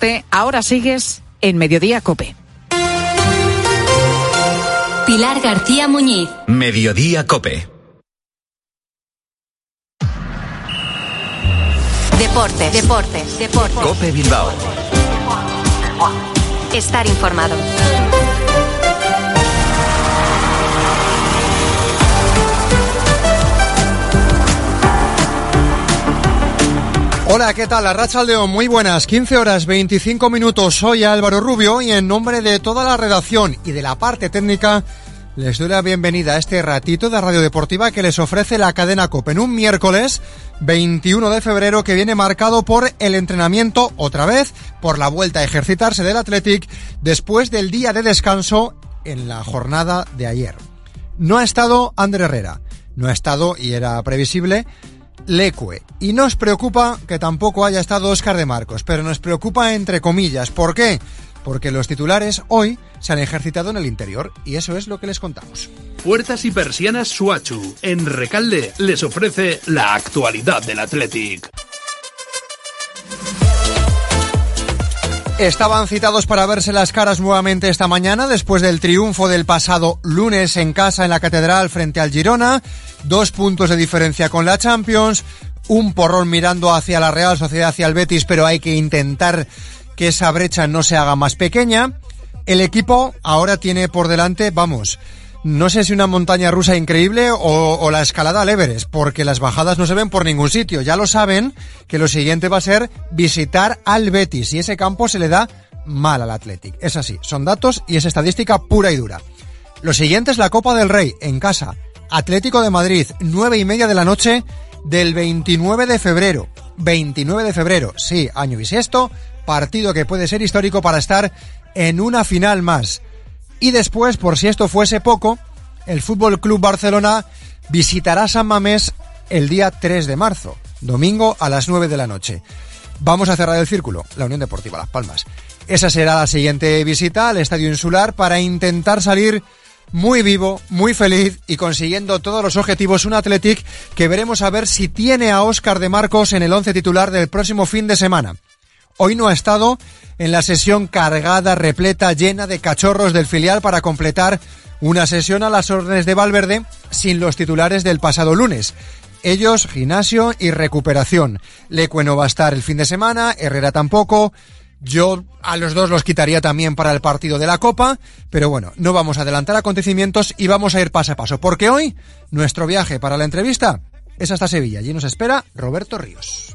deporte, ahora sigues en Mediodía Cope. Pilar García Muñiz. Mediodía Cope. Deportes, deportes, deportes. Cope Bilbao. Estar informado. Hola, ¿qué tal? León, muy buenas. 15 horas 25 minutos. Soy Álvaro Rubio y en nombre de toda la redacción y de la parte técnica les doy la bienvenida a este ratito de Radio Deportiva que les ofrece la cadena COPE en un miércoles 21 de febrero que viene marcado por el entrenamiento otra vez, por la vuelta a ejercitarse del Athletic después del día de descanso en la jornada de ayer. No ha estado Ander Herrera, no ha estado, y era previsible, Lecue. Y nos preocupa que tampoco haya estado Oscar de Marcos, pero nos preocupa entre comillas. ¿Por qué? Porque los titulares hoy se han ejercitado en el interior y eso es lo que les contamos. Puertas y persianas Suachu, en Recalde, les ofrece la actualidad del Athletic. Estaban citados para verse las caras nuevamente esta mañana después del triunfo del pasado lunes en casa en la Catedral frente al Girona, dos puntos de diferencia con la Champions, un porrón mirando hacia la Real Sociedad, hacia el Betis, pero hay que intentar que esa brecha no se haga más pequeña. El equipo ahora tiene por delante, vamos, no sé si una montaña rusa increíble o, la escalada al Everest, porque las bajadas no se ven por ningún sitio. Ya lo saben que lo siguiente va a ser visitar al Betis y ese campo se le da mal al Athletic. Es así, son datos y es estadística pura y dura. Lo siguiente es la Copa del Rey en casa. Atlético de Madrid, nueve y media de la noche del 29 de febrero. 29 de febrero, sí, año bisiesto, partido que puede ser histórico para estar en una final más. Y después, por si esto fuese poco, el Fútbol Club Barcelona visitará San Mamés el día 3 de marzo, domingo a las 9 de la noche. Vamos a cerrar el círculo, la Unión Deportiva Las Palmas. Esa será la siguiente visita al Estadio Insular para intentar salir muy vivo, muy feliz y consiguiendo todos los objetivos un Athletic que veremos a ver si tiene a Óscar de Marcos en el once titular del próximo fin de semana. Hoy no ha estado en la sesión cargada, repleta, llena de cachorros del filial para completar una sesión a las órdenes de Valverde sin los titulares del pasado lunes. Ellos, gimnasio y recuperación. Lecue no va a estar el fin de semana, Herrera tampoco. Yo a los dos los quitaría también para el partido de la Copa, pero bueno, no vamos a adelantar acontecimientos y vamos a ir paso a paso, porque hoy nuestro viaje para la entrevista es hasta Sevilla. Allí nos espera Roberto Ríos.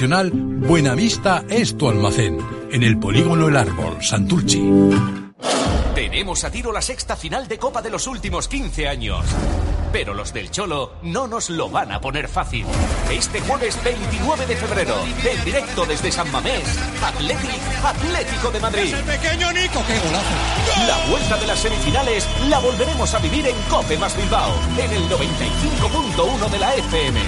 Buenavista es tu almacén. En el polígono El Árbol, Santurchi. Tenemos a tiro la sexta final de Copa de los últimos 15 años. Pero los del Cholo no nos lo van a poner fácil. Este jueves 29 de febrero, en directo desde San Mamés, Athletic Atlético de Madrid. pequeño Nico, qué golazo. La vuelta de las semifinales la volveremos a vivir en Cope más Bilbao, en el 95.1 de la FM.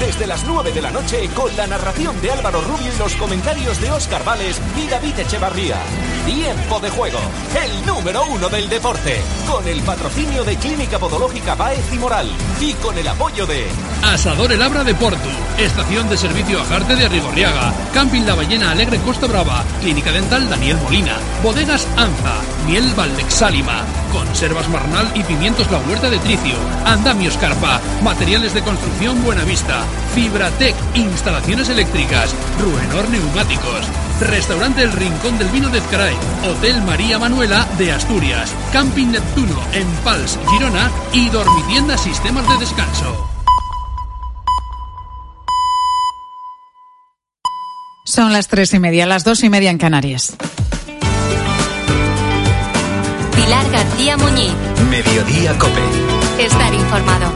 Desde las 9 de la noche con la narración de Álvaro Rubio y los comentarios de Óscar Vales y David Echevarría. Tiempo de juego, el número uno del deporte, con el patrocinio de Clínica Podológica Baez y Moral y con el apoyo de Asador El Abra de Porto, Estación de Servicio Ajarte de Rigorriaga, Camping La Ballena Alegre Costa Brava, Clínica Dental Daniel Molina, Bodegas Anza, Miel Valdexálima, Conservas Marnal y Pimientos La Huerta de Tricio, Andamios Carpa, Materiales de Construcción Buenavista, Fibratec, Instalaciones Eléctricas, Ruenor Neumáticos, Restaurante El Rincón del Vino de Ezcaray, Hotel María Manuela de Asturias, Camping Neptuno en Pals, Girona. Y Dormitienda Sistemas de Descanso. Son las tres y media, las dos y media en Canarias. Pilar García Muñiz. Mediodía Cope. Estar informado.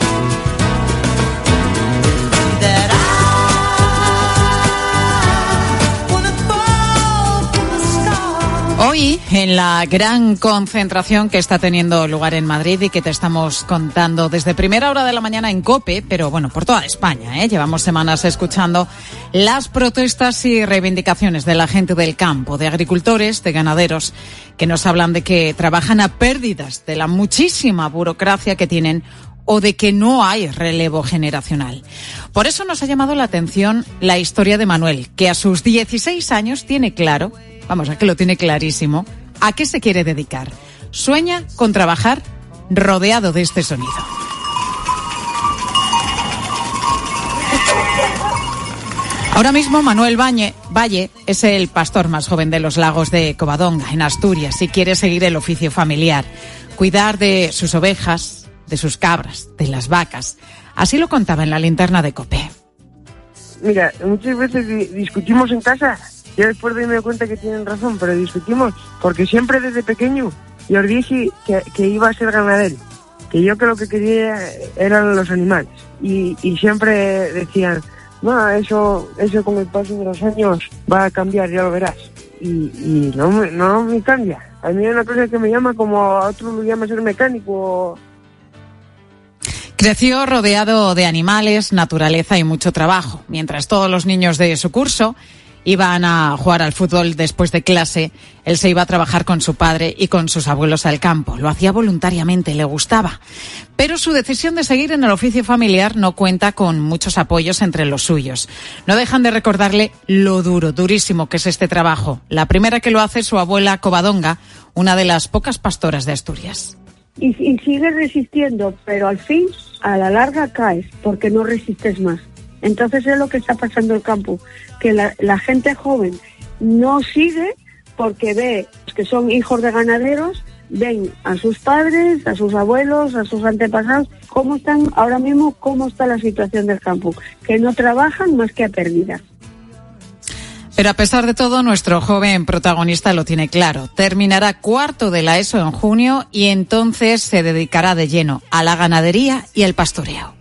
Hoy, en la gran concentración que está teniendo lugar en Madrid y que te estamos contando desde primera hora de la mañana en COPE, pero bueno, por toda España, ¿eh? llevamos semanas escuchando las protestas y reivindicaciones de la gente del campo, de agricultores, de ganaderos, que nos hablan de que trabajan a pérdidas de la muchísima burocracia que tienen o de que no hay relevo generacional. Por eso nos ha llamado la atención la historia de Manuel, que a sus 16 años tiene claro vamos, a que lo tiene clarísimo, a qué se quiere dedicar. Sueña con trabajar rodeado de este sonido. Ahora mismo Manuel Valle es el pastor más joven de los lagos de Covadonga, en Asturias, y quiere seguir el oficio familiar, cuidar de sus ovejas, de sus cabras, de las vacas. Así lo contaba en la linterna de Copé. Mira, muchas veces discutimos en casa yo después de me cuenta que tienen razón, pero discutimos, porque siempre desde pequeño yo os dije que, que iba a ser ganadero, que yo que lo que quería eran los animales. Y, y siempre decían, no, eso, eso con el paso de los años va a cambiar, ya lo verás. Y, y no, me- no me cambia. A mí hay una cosa que me llama como a otro lo llama ser mecánico. Creció rodeado de animales, naturaleza y mucho trabajo. Mientras todos los niños de su curso iban a jugar al fútbol después de clase, él se iba a trabajar con su padre y con sus abuelos al campo. Lo hacía voluntariamente, le gustaba. Pero su decisión de seguir en el oficio familiar no cuenta con muchos apoyos entre los suyos. No dejan de recordarle lo duro, durísimo que es este trabajo. La primera que lo hace es su abuela Covadonga, una de las pocas pastoras de Asturias. y, y sigues resistiendo, pero al fin, a la larga caes porque no resistes más. Entonces es lo que está pasando en el campo, que la, gente joven no sigue porque ve que son hijos de ganaderos, ven a sus padres, a sus abuelos, a sus antepasados, cómo están ahora mismo, cómo está la situación del campo, que no trabajan más que a pérdida. Pero a pesar de todo, nuestro joven protagonista lo tiene claro. Terminará cuarto de la ESO en junio y entonces se dedicará de lleno a la ganadería y el pastoreo.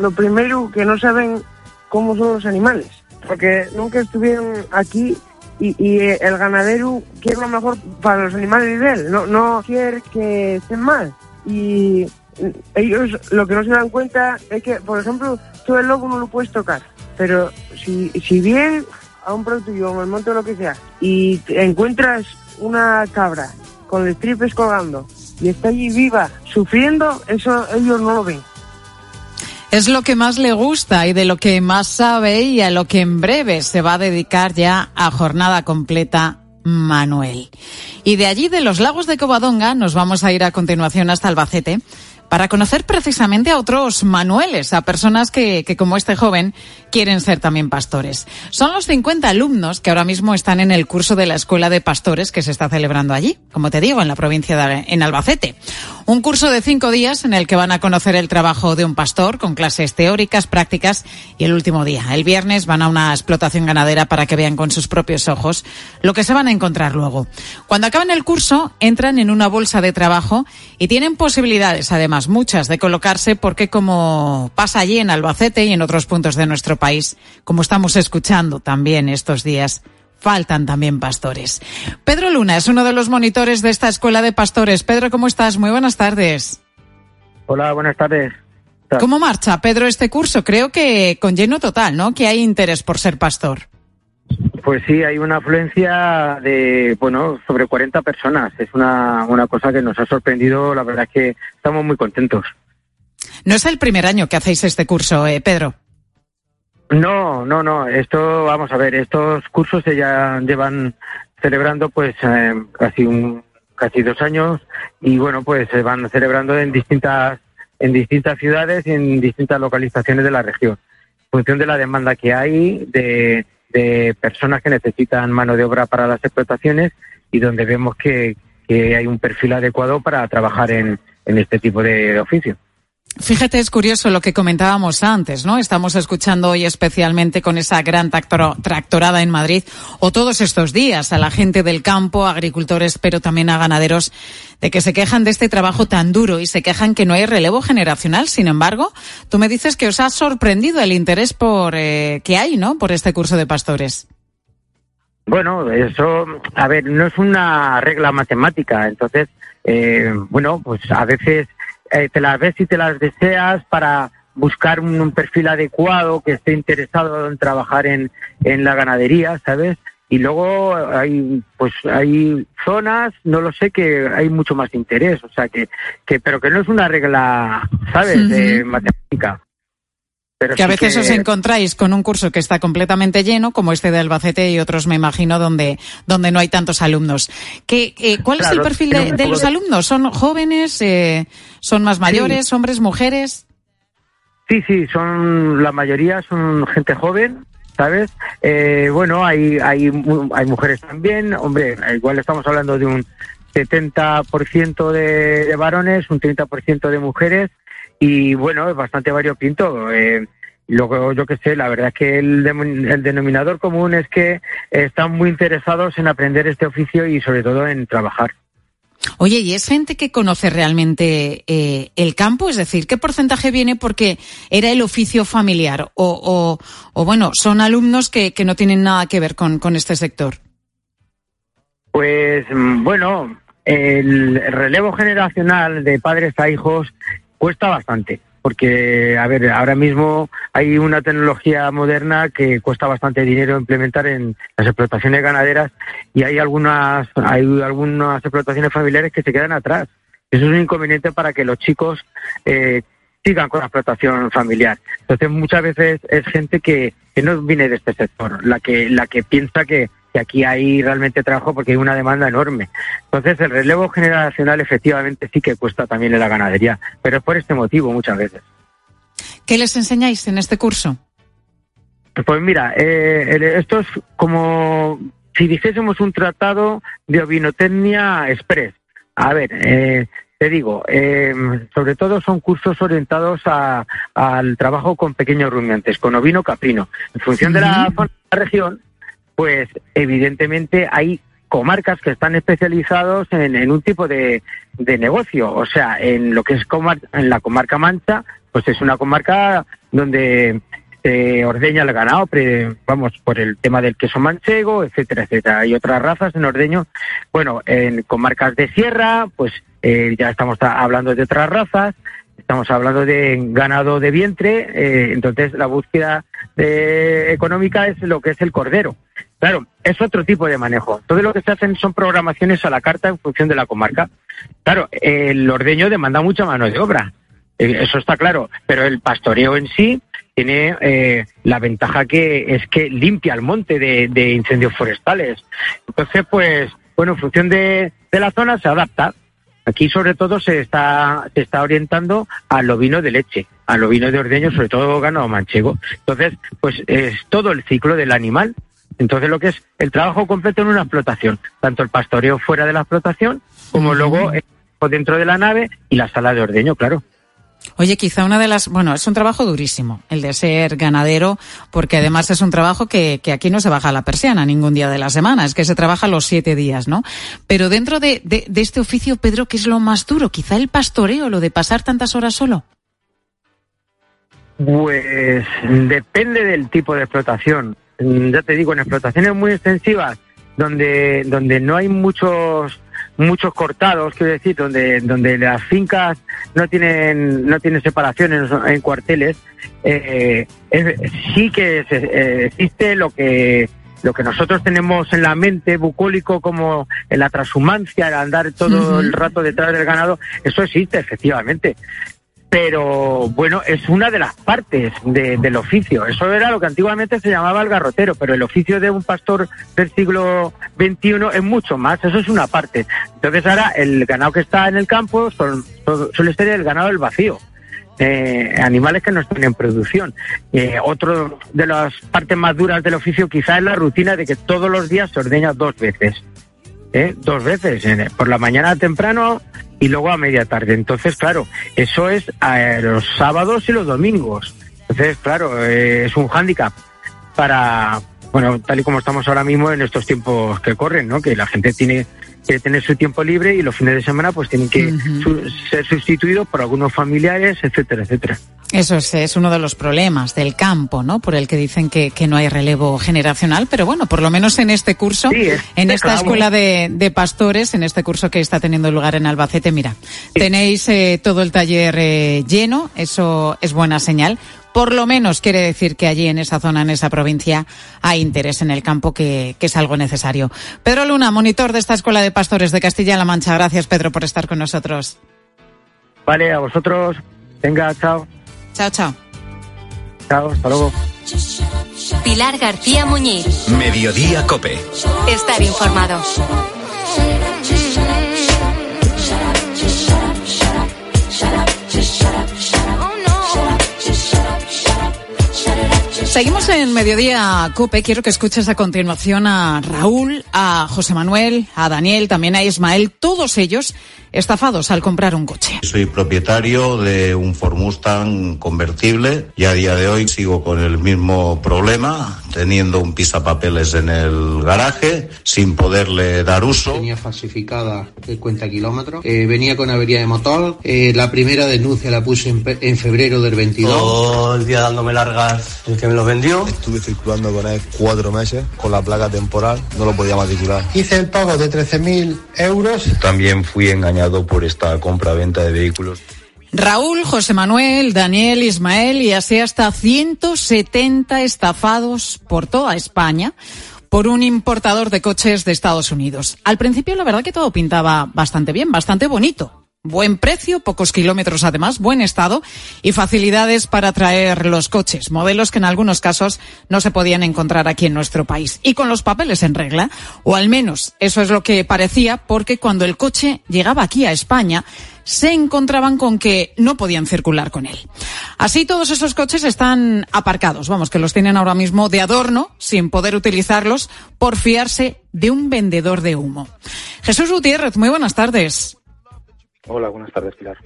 Lo primero que no saben cómo son los animales, porque nunca estuvieron aquí y, y el ganadero quiere lo mejor para los animales de él, no, no quiere que estén mal. Y ellos lo que no se dan cuenta es que, por ejemplo, tú el lobo no lo puedes tocar, pero si, si bien a un producto o el monte o lo que sea y encuentras una cabra con los tripes colgando y está allí viva sufriendo, eso ellos no lo ven. Es lo que más le gusta y de lo que más sabe y a lo que en breve se va a dedicar ya a jornada completa Manuel. Y de allí, de los lagos de Covadonga, nos vamos a ir a continuación hasta Albacete para conocer precisamente a otros Manueles, a personas que, que, como este joven quieren ser también pastores. Son los 50 alumnos que ahora mismo están en el curso de la Escuela de Pastores que se está celebrando allí, como te digo, en la provincia de en Albacete. Un curso de cinco días en el que van a conocer el trabajo de un pastor con clases teóricas, prácticas y el último día, el viernes, van a una explotación ganadera para que vean con sus propios ojos lo que se van a encontrar luego. Cuando acaban el curso, entran en una bolsa de trabajo y tienen posibilidades, además, muchas de colocarse porque como pasa allí en Albacete y en otros puntos de nuestro país, como estamos escuchando también estos días, faltan también pastores. Pedro Luna es uno de los monitores de esta escuela de pastores. Pedro, ¿cómo estás? Muy buenas tardes. Hola, buenas tardes. ¿Cómo marcha, Pedro, este curso? Creo que con lleno total, ¿no? Que hay interés por ser pastor. Pues sí, hay una afluencia de, bueno, sobre 40 personas. Es una, una cosa que nos ha sorprendido. La verdad es que estamos muy contentos. No es el primer año que hacéis este curso, eh, Pedro. No, no, no. Esto, vamos a ver, estos cursos se ya llevan celebrando pues eh, casi un, casi dos años y bueno, pues se van celebrando en distintas, en distintas ciudades y en distintas localizaciones de la región. En función de la demanda que hay, de, de personas que necesitan mano de obra para las explotaciones y donde vemos que, que hay un perfil adecuado para trabajar en, en este tipo de oficio. Fíjate, es curioso lo que comentábamos antes, ¿no? Estamos escuchando hoy especialmente con esa gran tractorada en Madrid o todos estos días a la gente del campo, agricultores, pero también a ganaderos, de que se quejan de este trabajo tan duro y se quejan que no hay relevo generacional. Sin embargo, tú me dices que os ha sorprendido el interés por eh, que hay, ¿no? Por este curso de pastores. Bueno, eso, a ver, no es una regla matemática, entonces, eh, bueno, pues a veces eh, te las ves y te las deseas para buscar un, perfil adecuado que esté interesado en trabajar en, en la ganadería, ¿sabes? Y luego hay, pues hay zonas, no lo sé, que hay mucho más interés, o sea que, que pero que no es una regla, ¿sabes? De matemática que a veces os encontráis con un curso que está completamente lleno, como este de Albacete y otros, me imagino, donde, donde no hay tantos alumnos. ¿Qué, eh, ¿Cuál es el perfil de, los alumnos? ¿Son jóvenes? Eh, ¿Son más mayores? ¿Hombres? ¿Mujeres? Sí, sí, son la mayoría son gente joven, ¿sabes? Eh, bueno, hay, hay, hay mujeres también. Hombre, igual estamos hablando de un 70% de, de varones, un 30% de mujeres y bueno, es bastante variopinto. Eh, luego, yo qué sé, la verdad es que el, el, denominador común es que están muy interesados en aprender este oficio y sobre todo en trabajar. Oye, ¿y es gente que conoce realmente eh, el campo? Es decir, ¿qué porcentaje viene porque era el oficio familiar? O, o, bueno, son alumnos que, que, no tienen nada que ver con, con este sector. Pues mm, bueno, el relevo generacional de padres a hijos cuesta bastante, porque, a ver, ahora mismo hay una tecnología moderna que cuesta bastante dinero implementar en las explotaciones ganaderas y hay algunas, hay algunas explotaciones familiares que se quedan atrás. Eso es un inconveniente para que los chicos eh, sigan con la explotación familiar. Entonces, muchas veces es gente que, que no viene de este sector, la que, la que piensa que aquí hay realmente trabajo porque hay una demanda enorme. Entonces, el relevo generacional efectivamente sí que cuesta también en la ganadería, pero es por este motivo muchas veces. ¿Qué les enseñáis en este curso? Pues mira, eh, esto es como si dijésemos un tratado de ovinotecnia express. A ver, eh, te digo, eh, sobre todo son cursos orientados al trabajo con pequeños rumiantes, con ovino caprino. En función de la, de la región, pues evidentemente hay comarcas que están especializados en, un tipo de, negocio. O sea, en lo que es en la comarca Mancha, pues es una comarca donde se ordeña el ganado, vamos, por el tema del queso manchego, etcétera, etcétera. Hay otras razas en ordeño. Bueno, en comarcas de sierra, pues eh, ya estamos hablando de otras razas. Estamos hablando de ganado de vientre, eh, entonces la búsqueda económica es lo que es el cordero. Claro, es otro tipo de manejo. Todo lo que se hacen son programaciones a la carta en función de la comarca. Claro, el ordeño demanda mucha mano de obra, eh, eso está claro, pero el pastoreo en sí tiene eh, la ventaja que es que limpia el monte de, incendios forestales. Entonces, pues, bueno, en función de, de la zona se adapta. Aquí sobre todo se está, se está orientando al ovino de leche, al ovino de ordeño, sobre todo ganado manchego. Entonces, pues es todo el ciclo del animal. Entonces lo que es el trabajo completo en una explotación, tanto el pastoreo fuera de la explotación como luego dentro de la nave y la sala de ordeño, claro. Oye, quizá una de las, bueno, es un trabajo durísimo el de ser ganadero, porque además es un trabajo que, que aquí no se baja la persiana ningún día de la semana, es que se trabaja los siete días, ¿no? Pero dentro de, de, de este oficio, Pedro, ¿qué es lo más duro? Quizá el pastoreo, lo de pasar tantas horas solo. Pues depende del tipo de explotación. Ya te digo, en explotaciones muy extensivas, donde, donde no hay muchos muchos cortados, quiero decir, donde, donde las fincas no tienen, no tienen separaciones en cuarteles, eh, sí que eh, existe lo que lo que nosotros tenemos en la mente bucólico como la transhumancia, el andar todo el rato detrás del ganado, eso existe efectivamente pero bueno, es una de las partes del oficio. Eso era lo que antiguamente se llamaba el garrotero, pero el oficio de un pastor del siglo XXI es mucho más, eso es una parte. Entonces ahora el ganado que está en el campo suele ser el ganado del vacío. eh, animales que no están en producción. Eh, otro de las partes más duras del oficio quizás es la rutina de que todos los días se ordeña dos veces. ¿Eh? Dos veces, por la mañana temprano y luego a media tarde. Entonces, claro, eso es a los sábados y los domingos. Entonces, claro, eh, es un hándicap para, bueno, tal y como estamos ahora mismo en estos tiempos que corren, ¿no? Que la gente tiene que tener su tiempo libre y los fines de semana pues tienen que su- ser sustituidos por algunos familiares, etcétera, etcétera. Eso es, es uno de los problemas del campo, ¿no? Por el que dicen que, que no hay relevo generacional, pero bueno, por lo menos en este curso, en esta claro. escuela de, de pastores, en este curso que está teniendo lugar en Albacete, mira, tenéis eh, todo el taller eh, lleno, eso es buena señal. Por lo menos quiere decir que allí en esa zona, en esa provincia, hay interés en el campo, que, que es algo necesario. Pedro Luna, monitor de esta escuela de pastores de Castilla-La Mancha. Gracias, Pedro, por estar con nosotros. Vale, a vosotros. Venga, chao. Chao, chao. Chao, hasta luego. Pilar García Muñiz. Mediodía Cope. Estar informado. Seguimos en Mediodía Cope. Quiero que escuches a continuación a Raúl, a José Manuel, a Daniel, también a Ismael, todos ellos estafados al comprar un coche. Soy propietario de un Ford Mustang convertible y a día de hoy sigo con el mismo problema, teniendo un pisapapeles en el garaje sin poderle dar uso. Tenía falsificada el cuenta kilómetros. Eh, venía con avería de motor. Eh, la primera denuncia la puse en, en febrero del 22. Todo el día dándome largas el que me lo vendió. Estuve circulando con él cuatro meses con la placa temporal, no lo podía matricular. Hice el pago de 13.000 euros. También fui engañado por esta compra-venta de vehículos. Raúl, José Manuel, Daniel, Ismael y así hasta 170 estafados por toda España por un importador de coches de Estados Unidos. Al principio la verdad que todo pintaba bastante bien, bastante bonito. Buen precio, pocos kilómetros además, buen estado y facilidades para traer los coches, modelos que en algunos casos no se podían encontrar aquí en nuestro país. Y con los papeles en regla, o al menos eso es lo que parecía, porque cuando el coche llegaba aquí a España, se encontraban con que no podían circular con él. Así todos esos coches están aparcados, vamos, que los tienen ahora mismo de adorno, sin poder utilizarlos, por fiarse de un vendedor de humo. Jesús Gutiérrez, muy buenas tardes. Hola, buenas tardes, Pilar.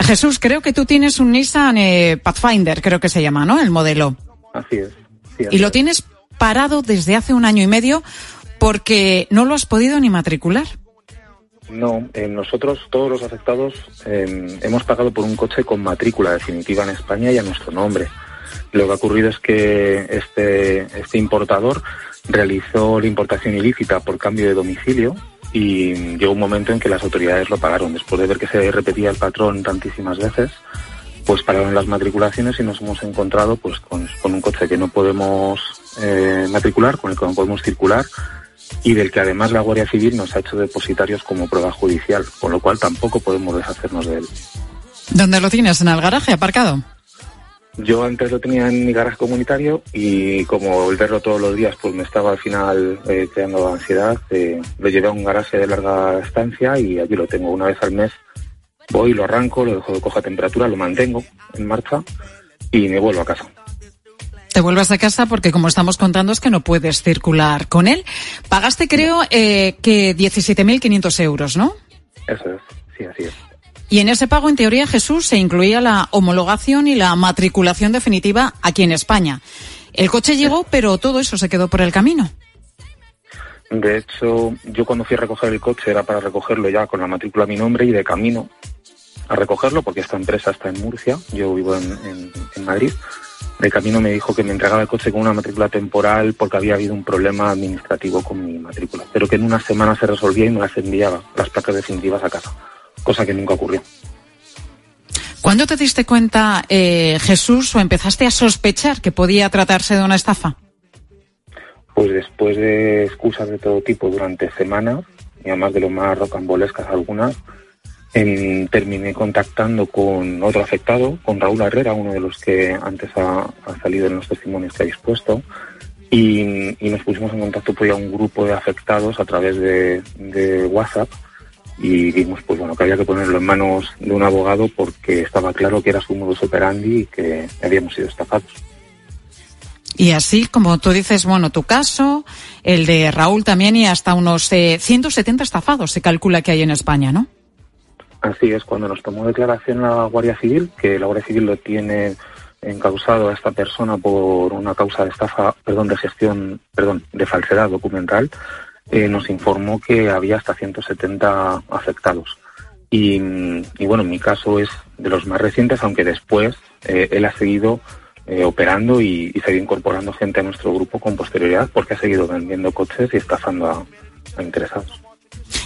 Jesús, creo que tú tienes un Nissan eh, Pathfinder, creo que se llama, ¿no? El modelo. Así es. sí, así Y lo es. tienes parado desde hace un año y medio porque no lo has podido ni matricular. No, eh, nosotros, todos los afectados, eh, hemos pagado por un coche con matrícula definitiva en España y a nuestro nombre. Lo que ha ocurrido es que este, este importador realizó la importación ilícita por cambio de domicilio y llegó un momento en que las autoridades lo pagaron. Después de ver que se repetía el patrón tantísimas veces, pues pararon las matriculaciones y nos hemos encontrado pues con, un coche que no podemos eh, matricular, con el que no podemos circular y del que además la Guardia Civil nos ha hecho depositarios como prueba judicial, con lo cual tampoco podemos deshacernos de él. ¿Dónde lo tienes? ¿En el garaje aparcado? Yo antes lo tenía en mi garaje comunitario y como el verlo todos los días pues me estaba al final eh, creando ansiedad, eh, lo llevé a un garaje de larga estancia y allí lo tengo una vez al mes. Voy, lo arranco, lo dejo que coja temperatura, lo mantengo en marcha y me vuelvo a casa. Te vuelvas a casa porque, como estamos contando, es que no puedes circular con él. Pagaste, creo, eh, que 17.500 euros, ¿no? Eso es, sí, así es. Y en ese pago, en teoría, Jesús, se incluía la homologación y la matriculación definitiva aquí en España. El coche llegó, pero todo eso se quedó por el camino. De hecho, yo cuando fui a recoger el coche era para recogerlo ya con la matrícula a mi nombre y de camino a recogerlo, porque esta empresa está en Murcia, yo vivo en, en- en Madrid. De camino me dijo que me entregaba el coche con una matrícula temporal porque había habido un problema administrativo con mi matrícula, pero que en una semana se resolvía y me las enviaba, las placas definitivas a casa, cosa que nunca ocurrió. ¿Cuándo te diste cuenta, eh, Jesús, o empezaste a sospechar que podía tratarse de una estafa? Pues después de excusas de todo tipo durante semanas, y además de lo más rocambolescas algunas, em, terminé contactando con otro afectado, con Raúl Herrera, uno de los que antes ha, ha salido en los testimonios que habéis puesto, y, y nos pusimos en contacto pues, a un grupo de afectados a través de, de WhatsApp y vimos pues bueno que había que ponerlo en manos de un abogado porque estaba claro que era su modus operandi y que habíamos sido estafados. Y así, como tú dices, bueno, tu caso, el de Raúl también y hasta unos eh, 170 estafados se calcula que hay en España, ¿no? Así es, cuando nos tomó declaración la Guardia Civil, que la Guardia Civil lo tiene encausado a esta persona por una causa de estafa, perdón, de gestión, perdón, de falsedad documental, eh, nos informó que había hasta 170 afectados. Y, y, bueno, en mi caso es de los más recientes, aunque después eh, él ha seguido eh, operando y, y seguido incorporando gente a nuestro grupo con posterioridad porque ha seguido vendiendo coches y estafando a, a interesados.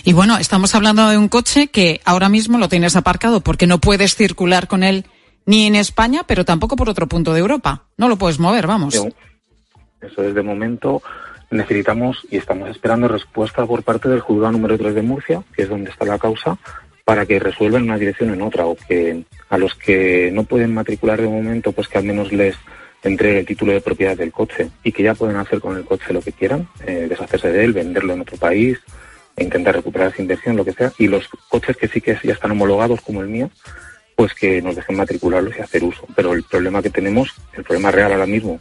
Y bueno, estamos hablando de un coche que ahora mismo lo tienes aparcado porque no puedes circular con él ni en España, pero tampoco por otro punto de Europa. No lo puedes mover, vamos. Eso es de momento. Necesitamos y estamos esperando respuesta por parte del juzgado número 3 de Murcia, que es donde está la causa, para que resuelvan una dirección en otra o que a los que no pueden matricular de momento, pues que al menos les entregue el título de propiedad del coche y que ya pueden hacer con el coche lo que quieran, eh, deshacerse de él, venderlo en otro país, intentar recuperar esa inversión, lo que sea. Y los coches que sí que ya están homologados, como el mío, pues que nos dejen matricularlos y hacer uso. Pero el problema que tenemos, el problema real ahora mismo,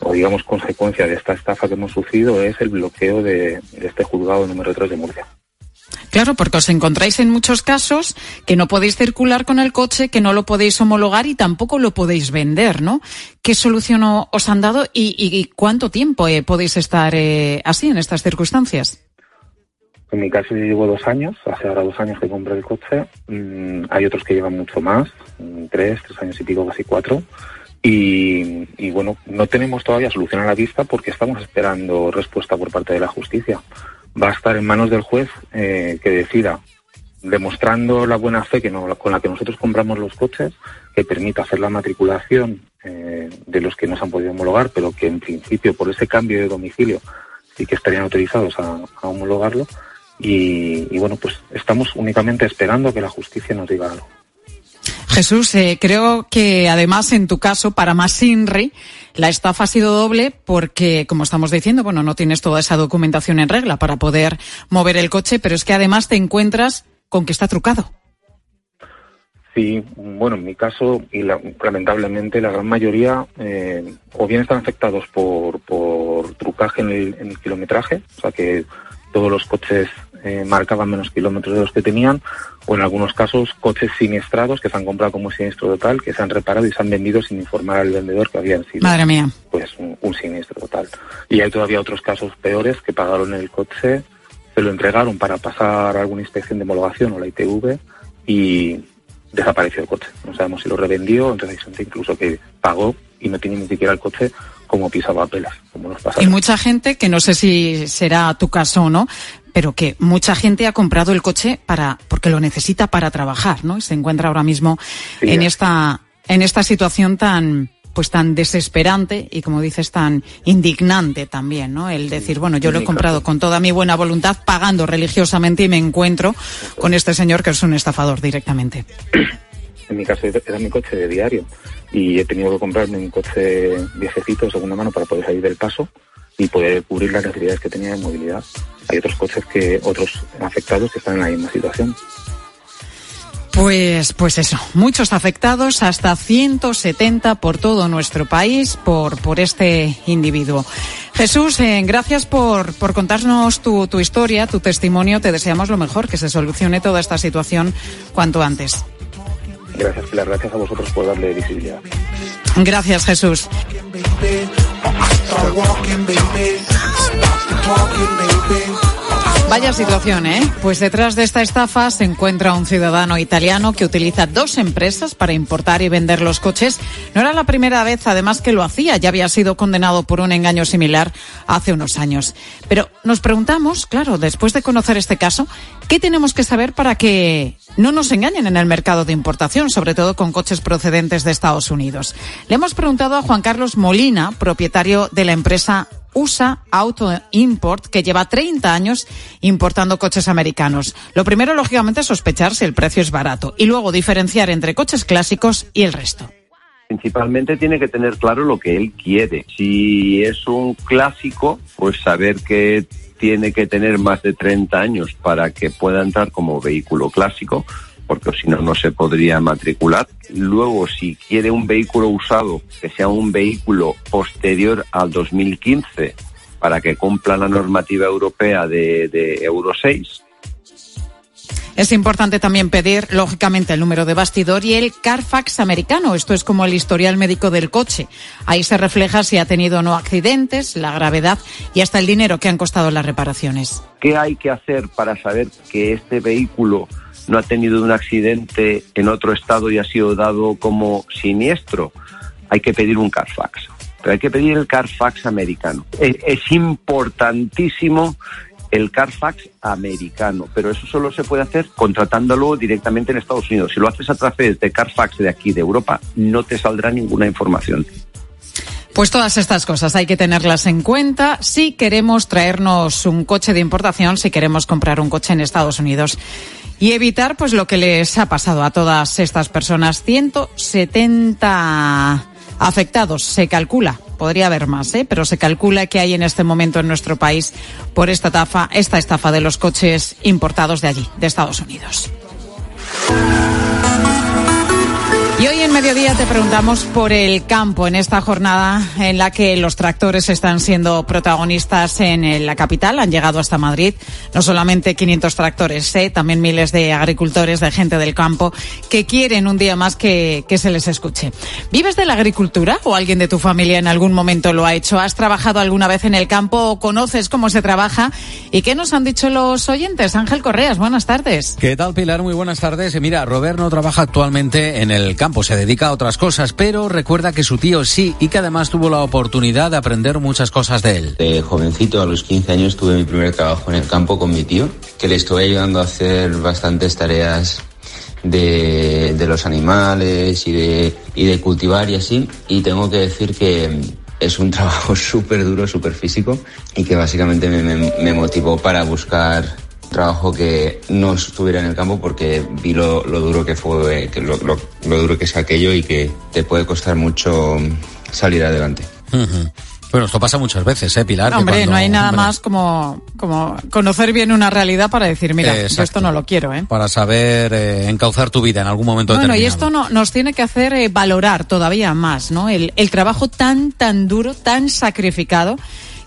o digamos consecuencia de esta estafa que hemos sufrido, es el bloqueo de, de este juzgado número 3 de Murcia. Claro, porque os encontráis en muchos casos que no podéis circular con el coche, que no lo podéis homologar y tampoco lo podéis vender, ¿no? ¿Qué solución os han dado y, y, y cuánto tiempo eh, podéis estar eh, así en estas circunstancias? En mi caso yo llevo dos años, hace ahora dos años que compré el coche. Mm, hay otros que llevan mucho más, mm, tres, tres años y pico, casi cuatro. Y, bueno, no tenemos todavía solución a la vista porque estamos esperando respuesta por parte de la justicia. Va a estar en manos del juez eh, que decida, demostrando la buena fe no, con la que nosotros compramos los coches, que permita hacer la matriculación eh, de los que nos han podido homologar, pero que en principio por ese cambio de domicilio sí que estarían autorizados a, a homologarlo. Y, y, bueno, pues estamos únicamente esperando a que la justicia nos diga algo. Jesús, eh, creo que además en tu caso, para más INRI, la estafa ha sido doble porque, como estamos diciendo, bueno, no tienes toda esa documentación en regla para poder mover el coche, pero es que además te encuentras con que está trucado. Sí, bueno, en mi caso, y la, lamentablemente la gran mayoría, eh, o bien están afectados por, por trucaje en el, en el kilometraje, o sea que todos los coches eh, marcaban menos kilómetros de los que tenían, o en algunos casos coches siniestrados que se han comprado como siniestro total, que se han reparado y se han vendido sin informar al vendedor que habían sido Madre mía. pues un, un siniestro total. Y hay todavía otros casos peores que pagaron el coche, se lo entregaron para pasar alguna inspección de homologación o la ITV y desapareció el coche. No sabemos si lo revendió, entonces hay gente incluso que pagó y no tiene ni siquiera el coche como pisaba pelas, como nos pasa. Y mucha gente, que no sé si será tu caso o no, pero que mucha gente ha comprado el coche para porque lo necesita para trabajar, ¿no? Y se encuentra ahora mismo sí, en esta en esta situación tan pues tan desesperante y como dices tan indignante también, ¿no? El decir, bueno, yo lo he comprado con toda mi buena voluntad, pagando religiosamente y me encuentro con este señor que es un estafador directamente. En mi caso era mi coche de diario y he tenido que comprarme un coche viejecito de segunda mano para poder salir del paso y poder cubrir las necesidades que tenía de movilidad. Hay otros coches que, otros afectados que están en la misma situación. Pues, pues eso, muchos afectados, hasta 170 por todo nuestro país por, por este individuo. Jesús, eh, gracias por, por contarnos tu, tu historia, tu testimonio. Te deseamos lo mejor, que se solucione toda esta situación cuanto antes. Gracias, Pilar. Gracias a vosotros por darle visibilidad. Gracias, Jesús. Start walking, baby. Stop the talking, baby. Vaya situación, ¿eh? Pues detrás de esta estafa se encuentra un ciudadano italiano que utiliza dos empresas para importar y vender los coches. No era la primera vez, además, que lo hacía. Ya había sido condenado por un engaño similar hace unos años. Pero nos preguntamos, claro, después de conocer este caso, ¿qué tenemos que saber para que no nos engañen en el mercado de importación, sobre todo con coches procedentes de Estados Unidos? Le hemos preguntado a Juan Carlos Molina, propietario de la empresa USA Auto Import, que lleva 30 años importando coches americanos. Lo primero, lógicamente, es sospechar si el precio es barato y luego diferenciar entre coches clásicos y el resto. Principalmente tiene que tener claro lo que él quiere. Si es un clásico, pues saber que tiene que tener más de 30 años para que pueda entrar como vehículo clásico, porque si no, no se podría matricular. Luego, si quiere un vehículo usado, que sea un vehículo posterior al 2015, para que cumpla la normativa europea de, de Euro 6. Es importante también pedir, lógicamente, el número de bastidor y el Carfax americano. Esto es como el historial médico del coche. Ahí se refleja si ha tenido o no accidentes, la gravedad y hasta el dinero que han costado las reparaciones. ¿Qué hay que hacer para saber que este vehículo no ha tenido un accidente en otro estado y ha sido dado como siniestro? Hay que pedir un Carfax pero hay que pedir el Carfax americano. Es, importantísimo el Carfax americano, pero eso solo se puede hacer contratándolo directamente en Estados Unidos. Si lo haces a través de Carfax de aquí, de Europa, no te saldrá ninguna información. Pues todas estas cosas hay que tenerlas en cuenta si queremos traernos un coche de importación, si queremos comprar un coche en Estados Unidos y evitar pues lo que les ha pasado a todas estas personas. 170 afectados, se calcula. Podría haber más, ¿eh? pero se calcula que hay en este momento en nuestro país por esta estafa, esta estafa de los coches importados de allí, de Estados Unidos. Mediodía te preguntamos por el campo en esta jornada en la que los tractores están siendo protagonistas en la capital, han llegado hasta Madrid, no solamente 500 tractores, ¿eh? también miles de agricultores, de gente del campo que quieren un día más que, que se les escuche. ¿Vives de la agricultura o alguien de tu familia en algún momento lo ha hecho? ¿Has trabajado alguna vez en el campo o conoces cómo se trabaja? ¿Y qué nos han dicho los oyentes? Ángel Correas, buenas tardes. ¿Qué tal Pilar? Muy buenas tardes. Mira, Robert no trabaja actualmente en el campo se dedica a otras cosas, pero recuerda que su tío sí y que además tuvo la oportunidad de aprender muchas cosas de él. De jovencito, a los 15 años, tuve mi primer trabajo en el campo con mi tío, que le estuve ayudando a hacer bastantes tareas de, los animales y de, cultivar y así. Y tengo que decir que es un trabajo súper duro, súper físico y que básicamente me, me, me motivó para buscar trabajo que no estuviera en el campo porque vi lo, lo duro que fue, que lo, lo, lo, duro que es aquello y que te puede costar mucho salir adelante. Uh -huh. Bueno, esto pasa muchas veces, ¿eh, Pilar? Hombre, cuando, no hay nada hombre, más como, como conocer bien una realidad para decir, mira, Exacto. yo esto no lo quiero, ¿eh? Para saber eh, encauzar tu vida en algún momento Bueno, y determinado. esto no, nos tiene que hacer eh, valorar todavía más, ¿no? El, el trabajo tan, tan duro, tan sacrificado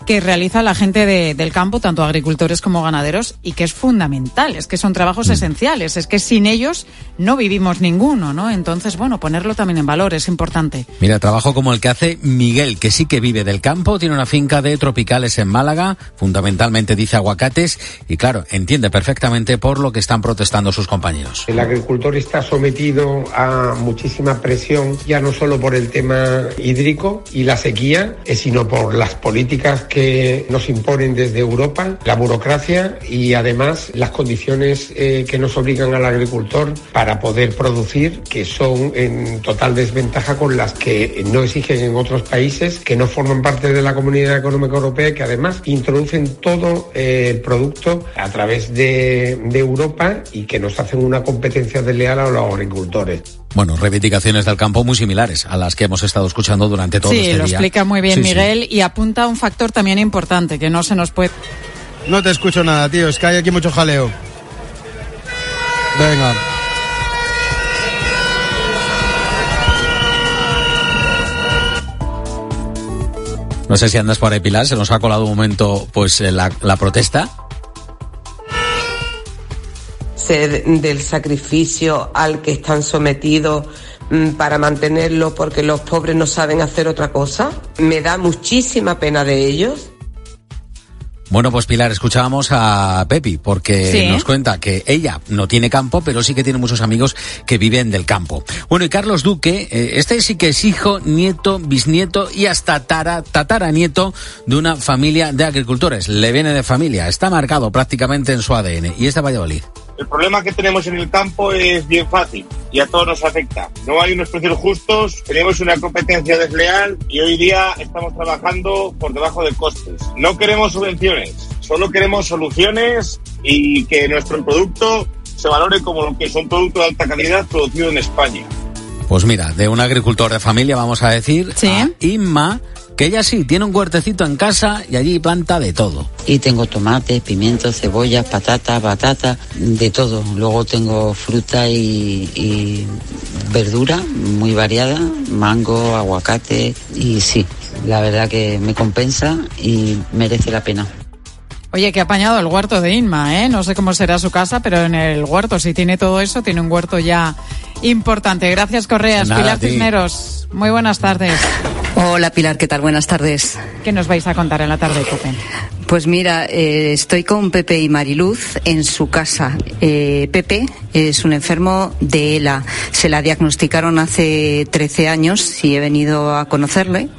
que realiza la gente de, del campo, tanto agricultores como ganaderos, y que es fundamental, es que son trabajos Mm. esenciales, es que sin ellos no vivimos ninguno, ¿no? Entonces, bueno, ponerlo también en valor es importante. Mira, trabajo como el que hace Miguel, que sí que vive del campo, tiene una finca de tropicales en Málaga, fundamentalmente dice aguacates, y claro, entiende perfectamente por lo que están protestando sus compañeros. El agricultor está sometido a muchísima presión, ya no solo por el tema hídrico y la sequía, eh, sino por las políticas que nos imponen desde Europa, la burocracia y además las condiciones eh, que nos obligan al agricultor para poder producir, que son en total desventaja con las que no exigen en otros países que no forman parte de la Comunidad Económica Europea que además introducen todo eh, el producto a través de Europa y que nos hacen una competencia desleal a los agricultores. Bueno, reivindicaciones del campo muy similares a las que hemos estado escuchando durante todo sí, este lo día. explica muy bien Sí, sí. Miguel y apunta un factor también importante que no se nos puede. No te escucho nada, tío. Es que hay aquí mucho jaleo. Venga. No sé si andas por ahí, Pilar, se nos ha colado un momento pues eh, la, la protesta. Ser del sacrificio al que están sometidos mm, para mantenerlo porque los pobres no saben hacer otra cosa. Me da muchísima pena de ellos. Bueno, pues Pilar, escuchábamos a Pepi, porque Sí. nos cuenta que ella no tiene campo, pero sí que tiene muchos amigos que viven del campo. Bueno, y Carlos Duque, eh, este sí que es hijo, nieto, bisnieto y hasta tara, tataranieto de una familia de agricultores. Le viene de familia, está marcado prácticamente en su ADN. Y esta Valladolid. El problema que tenemos en el campo es bien fácil y a todos nos afecta. No hay unos precios justos, tenemos una competencia desleal y hoy día estamos trabajando por debajo de costes. No queremos subvenciones, solo queremos soluciones y que nuestro producto se valore como lo que es un producto de alta calidad producido en España. Pues mira, de un agricultor de familia, vamos a decir, a Inma, que ella sí tiene un huertecito en casa y allí planta de todo. Y tengo tomates, pimientos, cebollas, patatas, batatas, de todo. Luego tengo fruta y, y verdura muy variada, mango, aguacate y sí, la verdad que me compensa y merece la pena. Oye, que ha apañado el huerto de Inma, ¿eh? No sé cómo será su casa, pero en el huerto, si tiene todo eso, tiene un huerto ya importante. Gracias, Correas. Nada, Pilar. Cisneros, muy buenas tardes. Hola Pilar, ¿qué tal? Buenas tardes. ¿Qué nos vais a contar en la tarde, Copen? Pues mira, eh, estoy con Pepe y Mariluz en su casa. Eh, Pepe es un enfermo de ELA. Se la diagnosticaron hace 13 años y he venido a conocerle,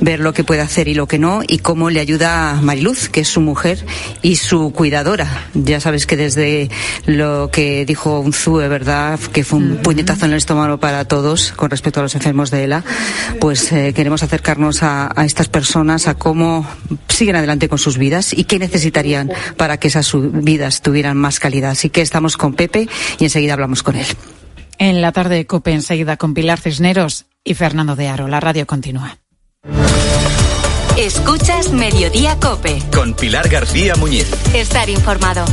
ver lo que puede hacer y lo que no y cómo le ayuda a Mariluz, que es su mujer y su cuidadora. Ya sabes que desde lo que dijo Unzue, ¿verdad? Que fue un puñetazo en el estómago para todos con respecto a los enfermos de ELA, pues eh, queremos acercarnos a, a estas personas, a cómo siguen adelante con sus vidas y qué necesitarían para que esas vidas tuvieran más calidad. Así que estamos con Pepe y enseguida hablamos con él. En la tarde de Cope enseguida con Pilar Cisneros y Fernando de Aro. La radio continúa. Escuchas Mediodía Cope. Con Pilar García Muñiz. Estar informado.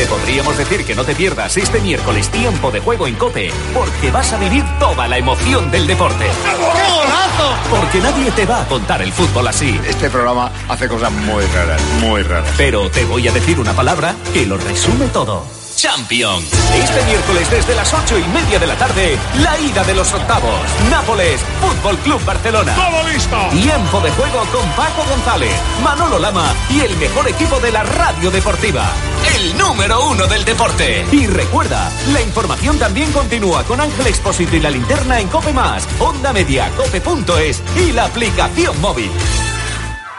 Te podríamos decir que no te pierdas este miércoles tiempo de juego en Cope, porque vas a vivir toda la emoción del deporte. ¡Qué golazo! Porque nadie te va a contar el fútbol así. Este programa hace cosas muy raras, muy raras. Pero te voy a decir una palabra que lo resume todo. Champions. Este miércoles desde las ocho y media de la tarde, la ida de los octavos. Nápoles, Fútbol Club Barcelona. ¡Todo listo! Tiempo de juego con Paco González, Manolo Lama y el mejor equipo de la radio deportiva. El número uno del deporte. Y recuerda, la información también continúa con Ángel Expósito y la linterna en Cope Más, Onda Media, Cope.es y la aplicación móvil.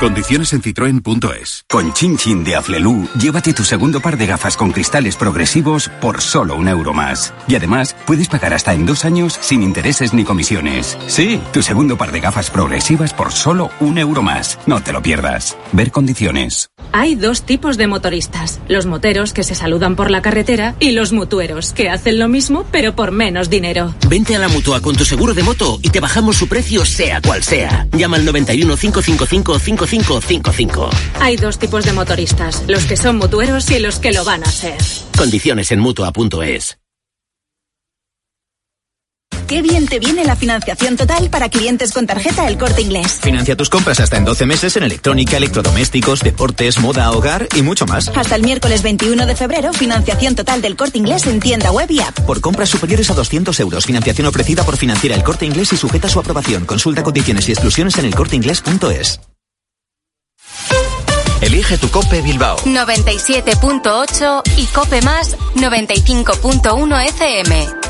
Condiciones en citroen.es. Con Chin Chin de Aflelu, llévate tu segundo par de gafas con cristales progresivos por solo un euro más. Y además, puedes pagar hasta en dos años sin intereses ni comisiones. Sí, tu segundo par de gafas progresivas por solo un euro más. No te lo pierdas. Ver condiciones. Hay dos tipos de motoristas, los moteros que se saludan por la carretera y los mutueros que hacen lo mismo pero por menos dinero. Vente a la mutua con tu seguro de moto y te bajamos su precio sea cual sea. Llama al 91 555 5555. Hay dos tipos de motoristas, los que son mutueros y los que lo van a ser. Condiciones en mutua.es. Qué bien te viene la financiación total para clientes con tarjeta El Corte Inglés. Financia tus compras hasta en 12 meses en electrónica, electrodomésticos, deportes, moda, hogar y mucho más. Hasta el miércoles 21 de febrero, financiación total del Corte Inglés en tienda web y app. Por compras superiores a 200 euros, financiación ofrecida por Financiera El Corte Inglés y sujeta a su aprobación. Consulta condiciones y exclusiones en elcorteinglés.es. Elige tu Cope Bilbao. 97.8 y Cope Más 95.1 FM.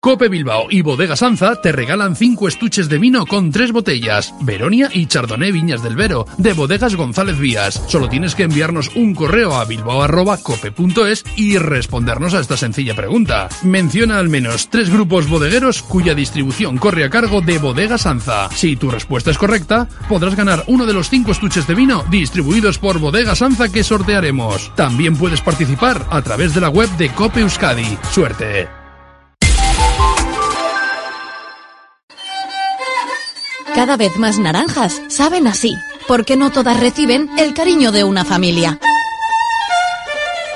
Cope Bilbao y Bodega Sanza te regalan cinco estuches de vino con tres botellas, Veronia y Chardonnay Viñas del Vero, de Bodegas González Vías. Solo tienes que enviarnos un correo a bilbao.cope.es y respondernos a esta sencilla pregunta. Menciona al menos tres grupos bodegueros cuya distribución corre a cargo de Bodega Sanza. Si tu respuesta es correcta, podrás ganar uno de los cinco estuches de vino distribuidos por Bodega Sanza que sortearemos. También puedes participar a través de la web de Cope Euskadi. ¡Suerte! Cada vez más naranjas saben así, porque no todas reciben el cariño de una familia.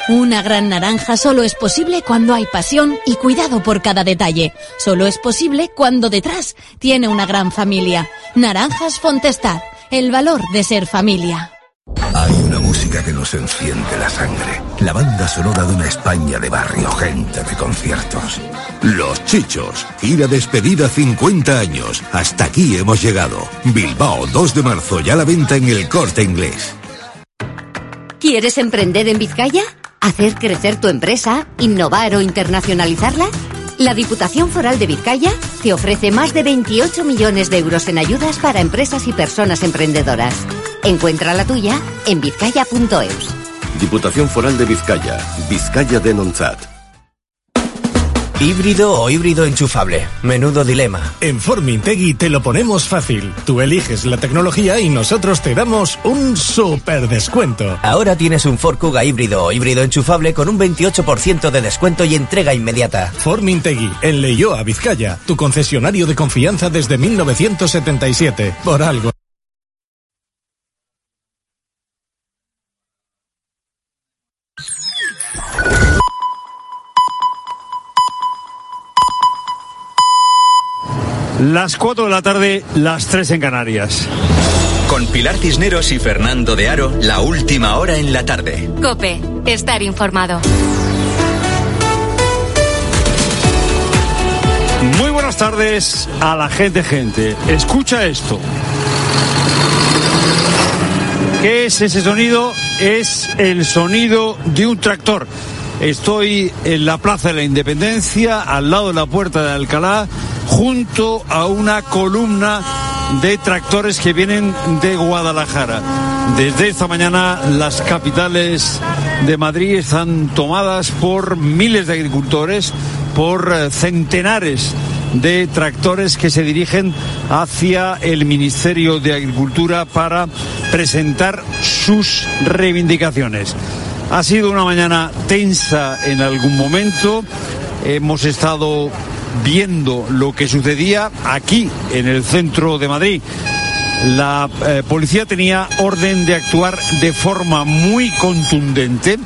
Una gran naranja solo es posible cuando hay pasión y cuidado por cada detalle. Solo es posible cuando detrás tiene una gran familia. Naranjas Fontestad, el valor de ser familia. Música que nos enciende la sangre. La banda sonora de una España de barrio, gente de conciertos. Los Chichos. Gira despedida 50 años. Hasta aquí hemos llegado. Bilbao, 2 de marzo, ya a la venta en el corte inglés. ¿Quieres emprender en Vizcaya? ¿Hacer crecer tu empresa? ¿Innovar o internacionalizarla? La Diputación Foral de Vizcaya te ofrece más de 28 millones de euros en ayudas para empresas y personas emprendedoras. Encuentra la tuya en vizcaya.eus. Diputación Foral de Vizcaya, Vizcaya de Nonzat. ¿Híbrido o híbrido enchufable? Menudo dilema. En Formintegui te lo ponemos fácil. Tú eliges la tecnología y nosotros te damos un super descuento. Ahora tienes un Ford Kuga híbrido o híbrido enchufable con un 28% de descuento y entrega inmediata. Formintegui, en Leyoa, Vizcaya, tu concesionario de confianza desde 1977. Por algo. Las 4 de la tarde, las 3 en Canarias. Con Pilar Cisneros y Fernando de Aro, la última hora en la tarde. Cope, estar informado. Muy buenas tardes a la gente, gente. Escucha esto. ¿Qué es ese sonido? Es el sonido de un tractor. Estoy en la Plaza de la Independencia, al lado de la Puerta de Alcalá, junto a una columna de tractores que vienen de Guadalajara. Desde esta mañana las capitales de Madrid están tomadas por miles de agricultores, por eh, centenares de tractores que se dirigen hacia el Ministerio de Agricultura para presentar sus reivindicaciones. Ha sido una mañana tensa en algún momento. Hemos estado viendo lo que sucedía aquí, en el centro de Madrid. La eh, policía tenía orden de actuar de forma muy contundente.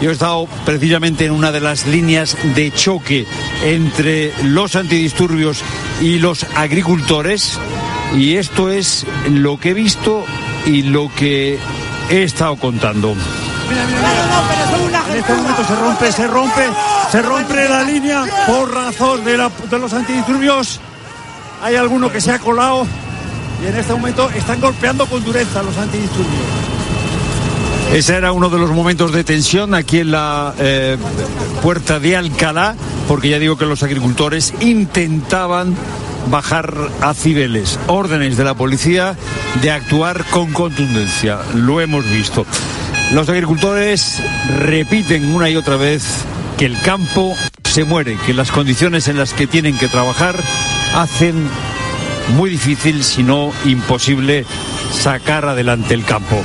Yo he estado precisamente en una de las líneas de choque entre los antidisturbios y los agricultores y esto es lo que he visto y lo que he estado contando. En este momento se rompe, se rompe, se rompe la línea por razón de, la- de los antidisturbios. Hay alguno que se ha colado y en este momento están golpeando con dureza los antidisturbios. Ese era uno de los momentos de tensión aquí en la eh, puerta de Alcalá, porque ya digo que los agricultores intentaban bajar a Cibeles. Órdenes de la policía de actuar con contundencia. Lo hemos visto. Los agricultores repiten una y otra vez que el campo se muere, que las condiciones en las que tienen que trabajar hacen muy difícil, si no imposible, sacar adelante el campo.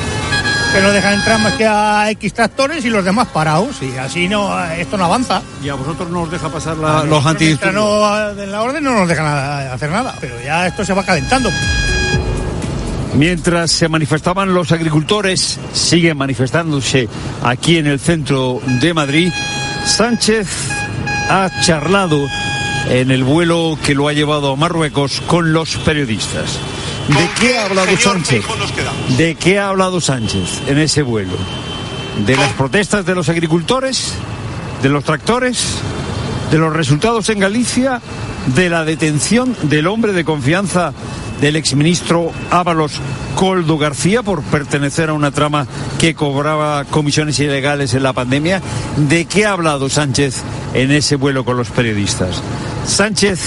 que no dejan entrar más que a X tractores y los demás parados y así no esto no avanza. Y a vosotros no os deja pasar la- los antidisturbios. no den la orden no nos dejan hacer nada, pero ya esto se va calentando. Mientras se manifestaban los agricultores, siguen manifestándose aquí en el centro de Madrid, Sánchez ha charlado en el vuelo que lo ha llevado a Marruecos con los periodistas. ¿De qué ha hablado Sánchez? ¿De qué ha hablado Sánchez en ese vuelo? ¿De las protestas de los agricultores? ¿De los tractores? ¿De los resultados en Galicia? ¿De la detención del hombre de confianza del exministro Ábalos Coldo García por pertenecer a una trama que cobraba comisiones ilegales en la pandemia? ¿De qué ha hablado Sánchez en ese vuelo con los periodistas? Sánchez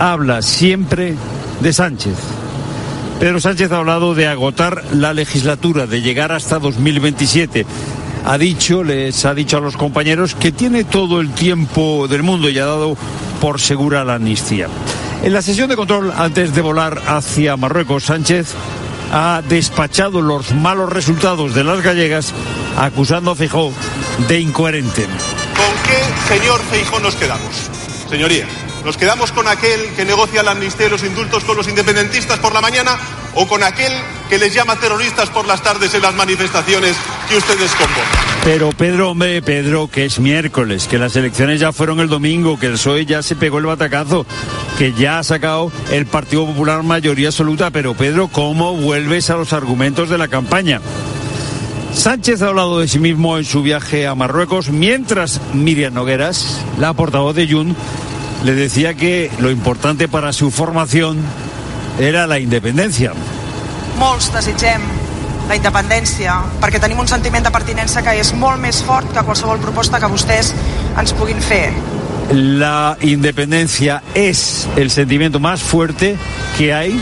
habla siempre de Sánchez. Pedro Sánchez ha hablado de agotar la legislatura, de llegar hasta 2027. Ha dicho, les ha dicho a los compañeros que tiene todo el tiempo del mundo y ha dado por segura la amnistía. En la sesión de control, antes de volar hacia Marruecos, Sánchez ha despachado los malos resultados de las gallegas, acusando a Feijóo de incoherente. ¿Con qué señor Feijó nos quedamos? Señoría, ¿nos quedamos con aquel que negocia la amnistía y los indultos con los independentistas por la mañana o con aquel que les llama terroristas por las tardes en las manifestaciones que ustedes convocan? Pero Pedro, hombre, Pedro, que es miércoles, que las elecciones ya fueron el domingo, que el PSOE ya se pegó el batacazo, que ya ha sacado el Partido Popular mayoría absoluta. Pero Pedro, ¿cómo vuelves a los argumentos de la campaña? Sánchez ha hablado de sí mismo en su viaje a Marruecos, mientras Miriam Nogueras, la portavoz de Jun, le decía que lo importante para su formación era la independencia. La independència perquè tenim un sentiment de pertinença que és molt més que que. La independencia es el sentimiento más fuerte que hay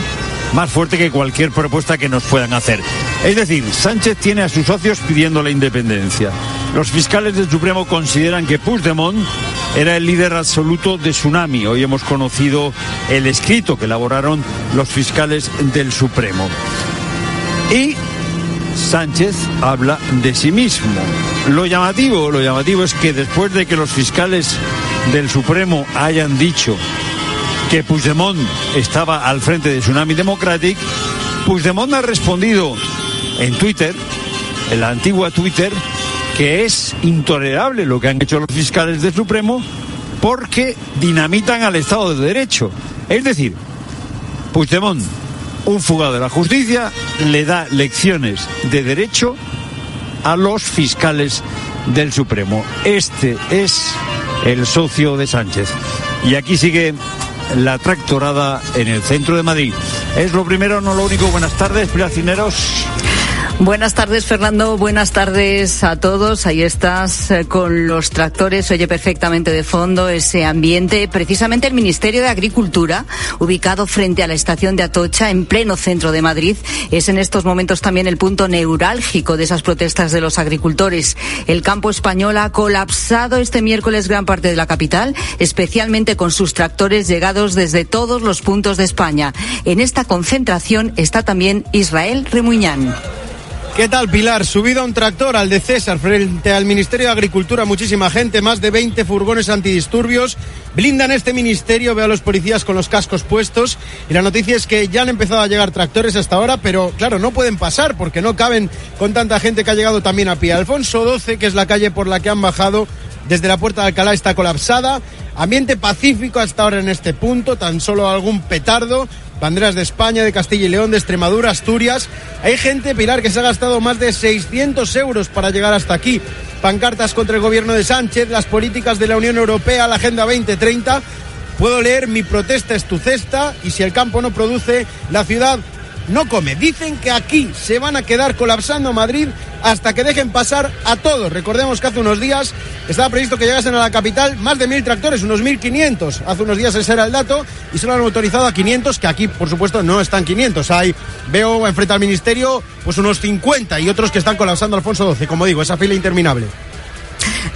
más fuerte que cualquier propuesta que nos puedan hacer. Es decir, Sánchez tiene a sus socios pidiendo la independencia. Los fiscales del Supremo consideran que Puigdemont era el líder absoluto de Tsunami. Hoy hemos conocido el escrito que elaboraron los fiscales del Supremo. Y Sánchez habla de sí mismo. Lo llamativo, lo llamativo es que después de que los fiscales del Supremo hayan dicho que Puigdemont estaba al frente de Tsunami Democratic, Puigdemont ha respondido en Twitter, en la antigua Twitter, que es intolerable lo que han hecho los fiscales del Supremo porque dinamitan al Estado de Derecho. Es decir, Puigdemont, un fugado de la justicia, le da lecciones de derecho a los fiscales del Supremo. Este es el socio de Sánchez. Y aquí sigue la tractorada en el centro de Madrid. Es lo primero, no lo único. Buenas tardes, Cineros. Buenas tardes, Fernando. Buenas tardes a todos. Ahí estás eh, con los tractores. Oye perfectamente de fondo ese ambiente. Precisamente el Ministerio de Agricultura, ubicado frente a la estación de Atocha, en pleno centro de Madrid, es en estos momentos también el punto neurálgico de esas protestas de los agricultores. El campo español ha colapsado este miércoles gran parte de la capital, especialmente con sus tractores llegados desde todos los puntos de España. En esta concentración está también Israel Remuñán. ¿Qué tal, Pilar? Subido a un tractor al de César frente al Ministerio de Agricultura, muchísima gente, más de 20 furgones antidisturbios. Blindan este ministerio, veo a los policías con los cascos puestos. Y la noticia es que ya han empezado a llegar tractores hasta ahora, pero claro, no pueden pasar porque no caben con tanta gente que ha llegado también a pie. Alfonso 12, que es la calle por la que han bajado desde la puerta de Alcalá, está colapsada. Ambiente pacífico hasta ahora en este punto, tan solo algún petardo banderas de España, de Castilla y León, de Extremadura, Asturias. Hay gente, Pilar, que se ha gastado más de 600 euros para llegar hasta aquí. Pancartas contra el gobierno de Sánchez, las políticas de la Unión Europea, la Agenda 2030. Puedo leer mi protesta es tu cesta y si el campo no produce, la ciudad no come. Dicen que aquí se van a quedar colapsando Madrid hasta que dejen pasar a todos. Recordemos que hace unos días estaba previsto que llegasen a la capital más de mil tractores, unos 1.500. Hace unos días ese era el dato y se lo han autorizado a 500, que aquí, por supuesto, no están 500. Hay, veo enfrente al ministerio, pues unos 50 y otros que están colapsando Alfonso XII. Como digo, esa fila interminable.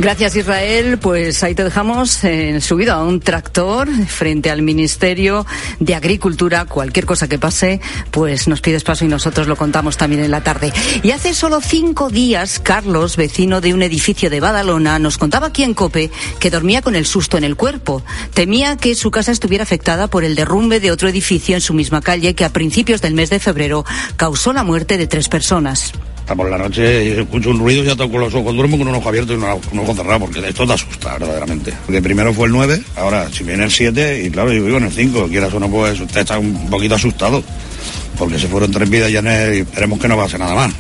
Gracias Israel, pues ahí te dejamos en subido a un tractor frente al Ministerio de Agricultura. Cualquier cosa que pase, pues nos pides paso y nosotros lo contamos también en la tarde. Y hace solo cinco días, Carlos, vecino de un edificio de Badalona, nos contaba aquí en Cope que dormía con el susto en el cuerpo. Temía que su casa estuviera afectada por el derrumbe de otro edificio en su misma calle que a principios del mes de febrero causó la muerte de tres personas por la noche escucho un ruido y ya toco los ojos, duermo con un ojo abierto y un ojo cerrado, porque esto te asusta verdaderamente. Porque primero fue el 9, ahora si viene el 7 y claro, yo vivo en el 5, quieras o no, pues usted está un poquito asustado, porque se fueron tres vidas ya y esperemos que no pase nada más.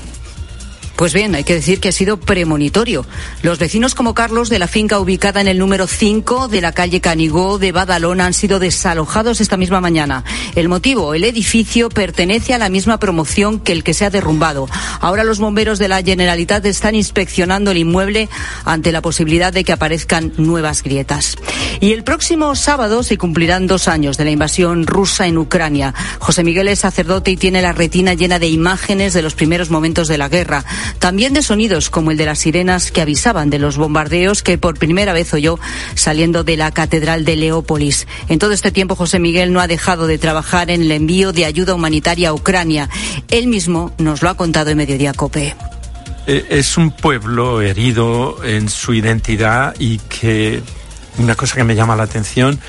Pues bien, hay que decir que ha sido premonitorio. Los vecinos como Carlos de la finca ubicada en el número 5 de la calle Canigó de Badalona han sido desalojados esta misma mañana. El motivo, el edificio pertenece a la misma promoción que el que se ha derrumbado. Ahora los bomberos de la Generalitat están inspeccionando el inmueble ante la posibilidad de que aparezcan nuevas grietas. Y el próximo sábado se cumplirán dos años de la invasión rusa en Ucrania. José Miguel es sacerdote y tiene la retina llena de imágenes de los primeros momentos de la guerra. También de sonidos como el de las sirenas que avisaban de los bombardeos que por primera vez oyó saliendo de la Catedral de Leópolis. En todo este tiempo José Miguel no ha dejado de trabajar en el envío de ayuda humanitaria a Ucrania. Él mismo nos lo ha contado en Mediodía Cope eh, es un pueblo herido en su identidad y que una cosa que me llama la atención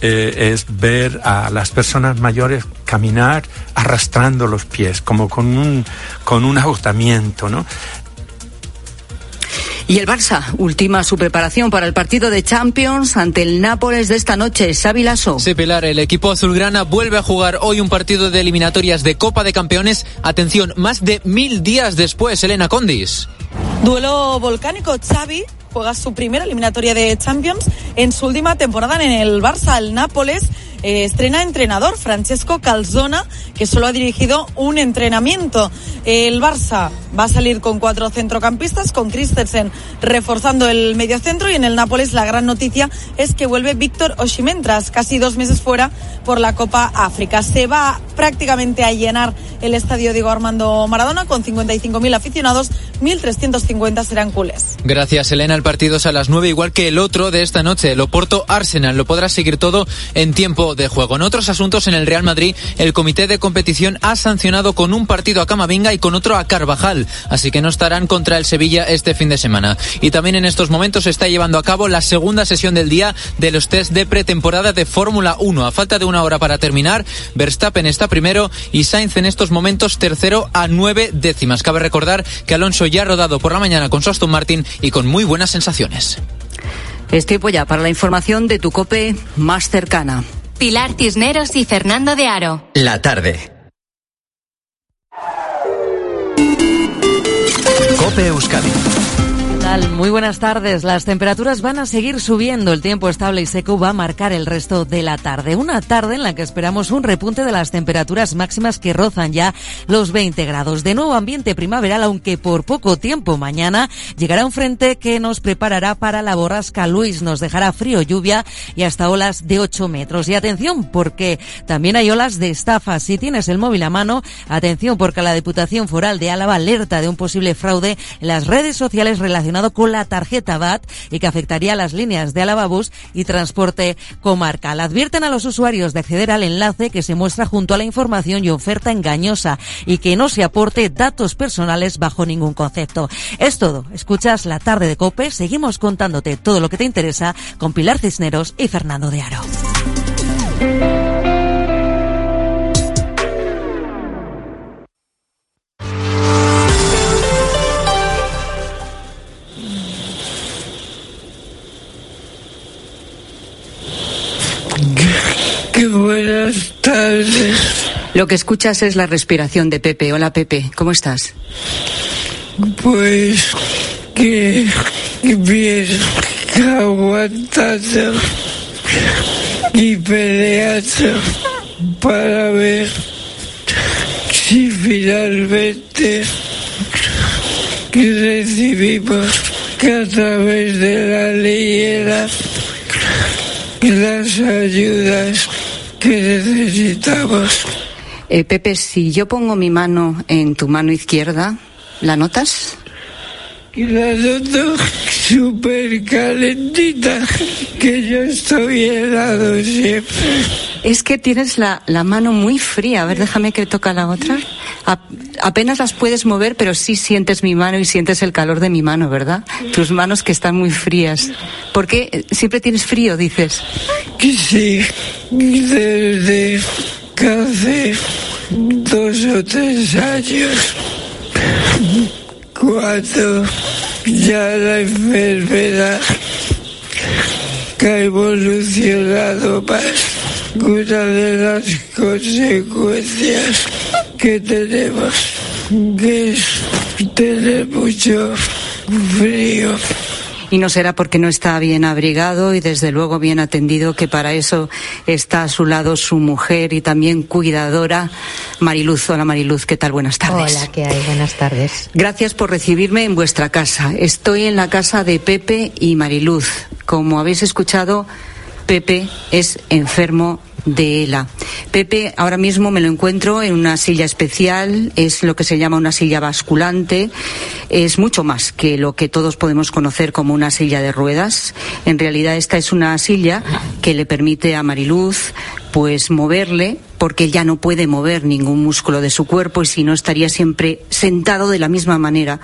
eh, es ver a las personas mayores caminar arrastrando los pies, como con un, con un agotamiento, ¿no? Y el Barça, última su preparación para el partido de Champions ante el Nápoles de esta noche. Xavi Lasso. Sí, Pilar, el equipo azulgrana vuelve a jugar hoy un partido de eliminatorias de Copa de Campeones. Atención, más de mil días después, Elena Condis. Duelo volcánico, Xavi juega su primera eliminatoria de Champions en su última temporada en el Barça. El Nápoles eh, estrena entrenador Francesco Calzona, que solo ha dirigido un entrenamiento. El Barça va a salir con cuatro centrocampistas, con Christensen reforzando el mediocentro y en el Nápoles la gran noticia es que vuelve Víctor Osimhen tras casi dos meses fuera por la Copa África. Se va prácticamente a llenar el estadio Diego Armando Maradona con 55.000 aficionados, 1.350 serán culés. Gracias, Elena. El partido es a las 9, igual que el otro de esta noche, el Oporto Arsenal. Lo podrás seguir todo en tiempo de juego. En otros asuntos, en el Real Madrid, el comité de competición ha sancionado con un partido a Camavinga y con otro a Carvajal, así que no estarán contra el Sevilla este fin de semana. Y también en estos momentos se está llevando a cabo la segunda sesión del día de los test de pretemporada de Fórmula 1. A falta de una hora para terminar, Verstappen está primero y Sainz en estos momentos tercero a nueve décimas. Cabe recordar que Alonso ya ha rodado por la mañana con su Aston Martin y con muy buenas sensaciones. Es tiempo ya para la información de tu cope más cercana. Pilar Tisneros y Fernando de Aro. La tarde. Cope Euskadi. Muy buenas tardes. Las temperaturas van a seguir subiendo. El tiempo estable y seco va a marcar el resto de la tarde. Una tarde en la que esperamos un repunte de las temperaturas máximas que rozan ya los 20 grados. De nuevo ambiente primaveral, aunque por poco tiempo mañana llegará un frente que nos preparará para la borrasca Luis. Nos dejará frío, lluvia y hasta olas de 8 metros. Y atención, porque también hay olas de estafa. Si tienes el móvil a mano, atención, porque la Diputación Foral de Álava alerta de un posible fraude en las redes sociales relacionadas con la tarjeta VAT y que afectaría a las líneas de Alababús y transporte comarcal. Advierten a los usuarios de acceder al enlace que se muestra junto a la información y oferta engañosa y que no se aporte datos personales bajo ningún concepto. Es todo. Escuchas la tarde de Cope. Seguimos contándote todo lo que te interesa con Pilar Cisneros y Fernando de Aro. Buenas tardes. Lo que escuchas es la respiración de Pepe. Hola Pepe, ¿cómo estás? Pues que, que bien aguantando y peleando para ver si finalmente recibimos que a través de la leyera las ayudas que necesitamos. Eh, Pepe, si yo pongo mi mano en tu mano izquierda, ¿la notas? La noto súper calentita, que yo estoy helado siempre. Es que tienes la, la mano muy fría. A ver, déjame que toca la otra. Apenas las puedes mover, pero sí sientes mi mano y sientes el calor de mi mano, ¿verdad? Tus manos que están muy frías. ¿Por qué eh, siempre tienes frío, dices? Sí, desde hace dos o tres años, cuando ya la enfermedad que ha evolucionado más, una de las consecuencias que tenemos, que es tener mucho frío. Y no será porque no está bien abrigado y desde luego bien atendido, que para eso está a su lado su mujer y también cuidadora, Mariluz. Hola Mariluz, ¿qué tal? Buenas tardes. Hola, ¿qué hay? Buenas tardes. Gracias por recibirme en vuestra casa. Estoy en la casa de Pepe y Mariluz. Como habéis escuchado, Pepe es enfermo de ELA. Pepe ahora mismo me lo encuentro en una silla especial, es lo que se llama una silla basculante, es mucho más que lo que todos podemos conocer como una silla de ruedas. En realidad esta es una silla que le permite a Mariluz pues moverle porque ya no puede mover ningún músculo de su cuerpo y si no estaría siempre sentado de la misma manera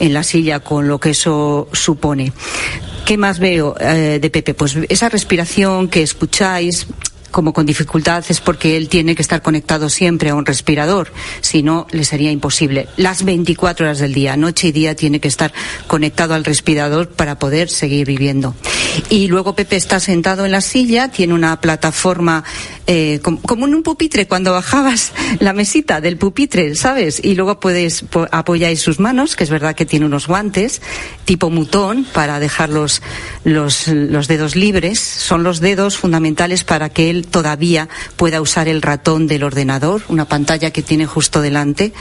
en la silla con lo que eso supone. ¿Qué más veo eh, de Pepe? Pues esa respiración que escucháis como con dificultad es porque él tiene que estar conectado siempre a un respirador, si no le sería imposible. Las 24 horas del día, noche y día, tiene que estar conectado al respirador para poder seguir viviendo. Y luego Pepe está sentado en la silla, tiene una plataforma eh, com- como en un pupitre cuando bajabas la mesita del pupitre, ¿sabes? Y luego puedes po- apoyáis sus manos, que es verdad que tiene unos guantes tipo mutón para dejar los, los, los dedos libres. Son los dedos fundamentales para que él todavía pueda usar el ratón del ordenador, una pantalla que tiene justo delante.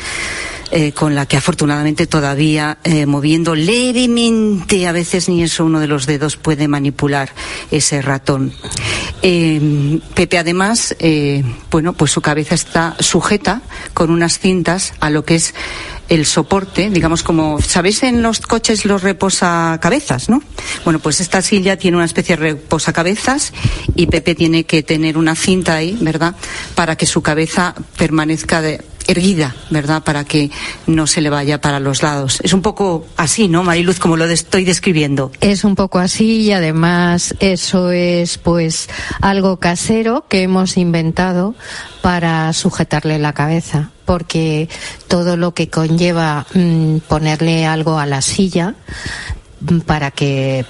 eh, con la que afortunadamente todavía eh, moviendo levemente, a veces ni eso uno de los dedos puede manipular ese ratón. Eh, Pepe además, eh, bueno, pues su cabeza está sujeta con unas cintas a lo que es el soporte, digamos como, ¿sabéis en los coches los reposacabezas, no? Bueno, pues esta silla tiene una especie de reposacabezas y Pepe tiene que tener una cinta ahí, ¿verdad? Para que su cabeza permanezca de, erguida, ¿verdad? Para que no se le vaya para los lados. Es un poco así, ¿no, Mariluz, como lo estoy describiendo? Es un poco así y además eso es pues algo casero que hemos inventado para sujetarle la cabeza porque todo lo que conlleva mm, ponerle algo a la silla mm, para que para